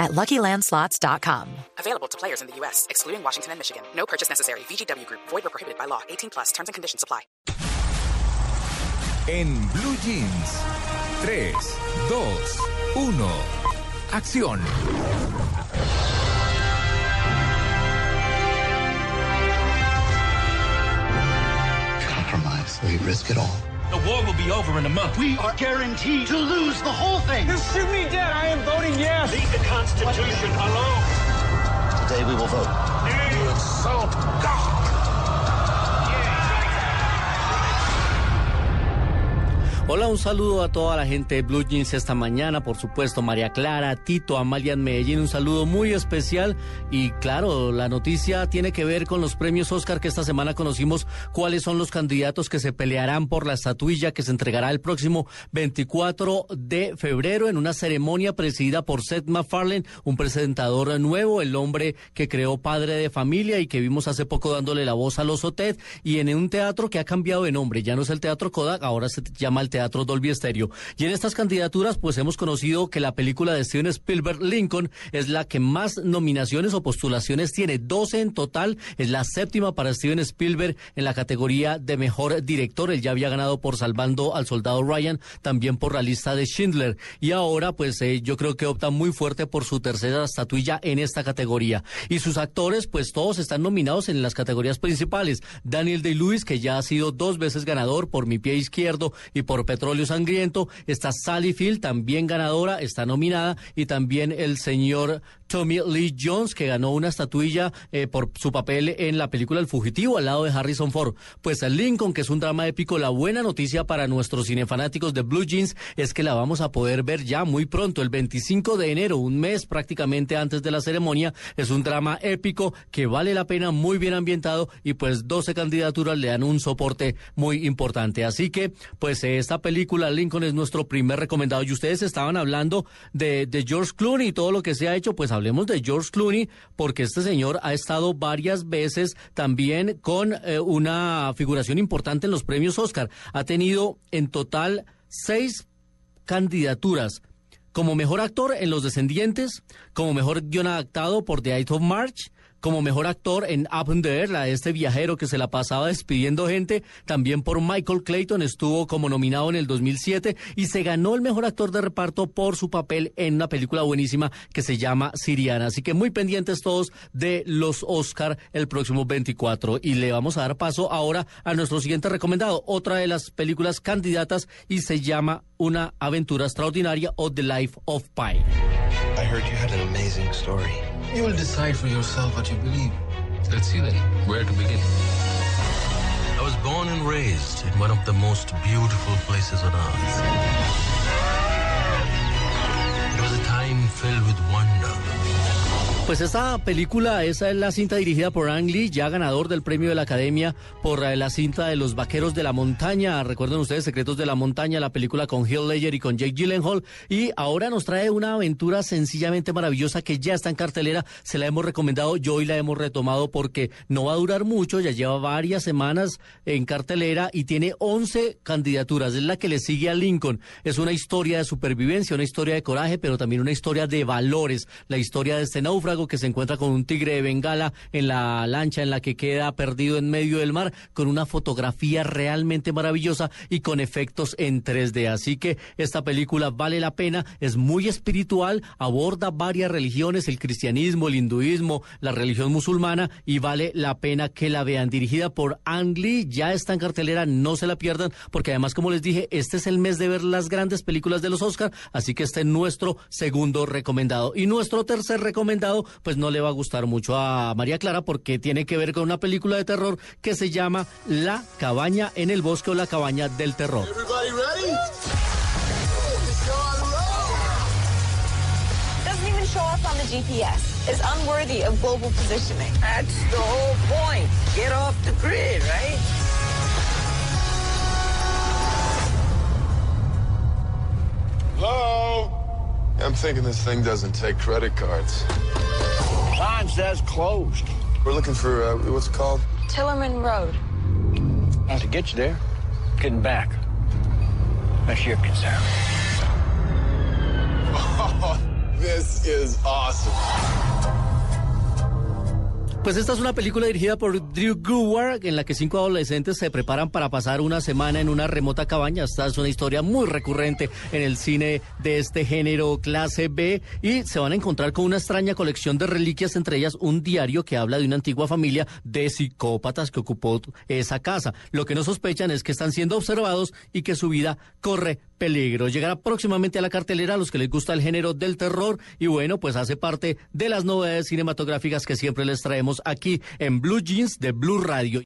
at LuckyLandSlots.com. Available to players in the U.S., excluding Washington and Michigan. No purchase necessary. VGW Group. Void or prohibited by law. 18 plus. Terms and conditions apply. En Blue Jeans. 3, 2, 1. Acción. Compromise. We risk it all. The war will be over in a month. We are guaranteed to lose the whole thing. You shoot me dead. I am voting yes. Leave the Constitution alone. Today we will vote. You insult God. Hola, un saludo a toda la gente de Blue Jeans esta mañana, por supuesto, María Clara, Tito, Amalia en Medellín, un saludo muy especial. Y claro, la noticia tiene que ver con los premios Oscar que esta semana conocimos. Cuáles son los candidatos que se pelearán por la estatuilla que se entregará el próximo 24 de febrero en una ceremonia presidida por Seth MacFarlane, un presentador nuevo, el hombre que creó Padre de Familia y que vimos hace poco dándole la voz a los Otet y en un teatro que ha cambiado de nombre, ya no es el Teatro Kodak, ahora se llama el Teatro Teatro Dolby Stereo. Y en estas candidaturas, pues hemos conocido que la película de Steven Spielberg, Lincoln, es la que más nominaciones o postulaciones tiene, 12 en total. Es la séptima para Steven Spielberg en la categoría de mejor director. Él ya había ganado por Salvando al Soldado Ryan, también por la lista de Schindler. Y ahora, pues eh, yo creo que opta muy fuerte por su tercera estatuilla en esta categoría. Y sus actores, pues todos están nominados en las categorías principales. Daniel Day-Lewis, que ya ha sido dos veces ganador por Mi Pie Izquierdo y por Petróleo Sangriento. Está Sally Field, también ganadora, está nominada. Y también el señor Tommy Lee Jones, que ganó una estatuilla eh, por su papel en la película El Fugitivo al lado de Harrison Ford. Pues el Lincoln, que es un drama épico, la buena noticia para nuestros cinefanáticos de Blue Jeans es que la vamos a poder ver ya muy pronto, el 25 de enero, un mes prácticamente antes de la ceremonia. Es un drama épico que vale la pena, muy bien ambientado y pues 12 candidaturas le dan un soporte muy importante. Así que, pues esta película, Lincoln, es nuestro primer recomendado. Y ustedes estaban hablando de, George Clooney y todo lo que se ha hecho, pues hablemos de George Clooney, porque este señor ha estado varias veces también con eh, una figuración importante en los premios Oscar. Ha tenido en total seis candidaturas como mejor actor en Los Descendientes, como mejor guion adaptado por The Eye of March, como mejor actor en Up in the Air, la de este viajero que se la pasaba despidiendo gente. También por Michael Clayton estuvo como nominado en el 2007 y se ganó el mejor actor de reparto por su papel en una película buenísima que se llama Siriana. Así que muy pendientes todos de los Oscar el próximo 24. Y le vamos a dar paso ahora a nuestro siguiente recomendado, otra de las películas candidatas y se llama Una aventura extraordinaria o The Life of Pi. I heard you had an amazing story. You will decide for yourself what you believe. Let's see then. Where to begin? I was born and raised in one of the most beautiful places on earth. It was a time filled with wonder. Pues esta película, esa es la cinta dirigida por Ang Lee, ya ganador del premio de la Academia por eh, la cinta de Los Vaqueros de la Montaña. Recuerden ustedes Secretos de la Montaña, la película con Hill Ledger y con Jake Gyllenhaal. Y ahora nos trae una aventura sencillamente maravillosa que ya está en cartelera. Se la hemos recomendado, yo hoy la hemos retomado porque no va a durar mucho, ya lleva varias semanas en cartelera y tiene 11 candidaturas. Es la que le sigue a Lincoln. Es una historia de supervivencia, una historia de coraje, pero también una historia de valores. La historia de este náufrago que se encuentra con un tigre de Bengala en la lancha en la que queda perdido en medio del mar, con una fotografía realmente maravillosa y con efectos en 3D. Así que esta película vale la pena, es muy espiritual, aborda varias religiones, el cristianismo, el hinduismo, la religión musulmana y vale la pena que la vean. Dirigida por Ang Lee, ya está en cartelera, no se la pierdan, porque además, como les dije, este es el mes de ver las grandes películas de los Oscar, así que este es nuestro segundo recomendado. Y nuestro tercer recomendado pues no le va a gustar mucho a María Clara porque tiene que ver con una película de terror que se llama La cabaña en el bosque o la cabaña del terror. Doesn't even show up on the GPS. It's unworthy of global positioning. That's the whole point. Get off the grid, right? I'm thinking this thing doesn't take credit cards. Sign says closed. We're looking for, uh, what's it called? Tillerman Road. Now, to get you there, getting back. That's your concern. this is awesome. Pues esta es una película dirigida por Drew Gower en la que cinco adolescentes se preparan para pasar una semana en una remota cabaña. Esta es una historia muy recurrente en el cine de este género clase B y se van a encontrar con una extraña colección de reliquias, entre ellas un diario que habla de una antigua familia de psicópatas que ocupó esa casa. Lo que no sospechan es que están siendo observados y que su vida corre peligro. Llegará próximamente a la cartelera a los que les gusta el género del terror y bueno, pues hace parte de las novedades cinematográficas que siempre les traemos aquí en Blue Jeans de Blue Radio.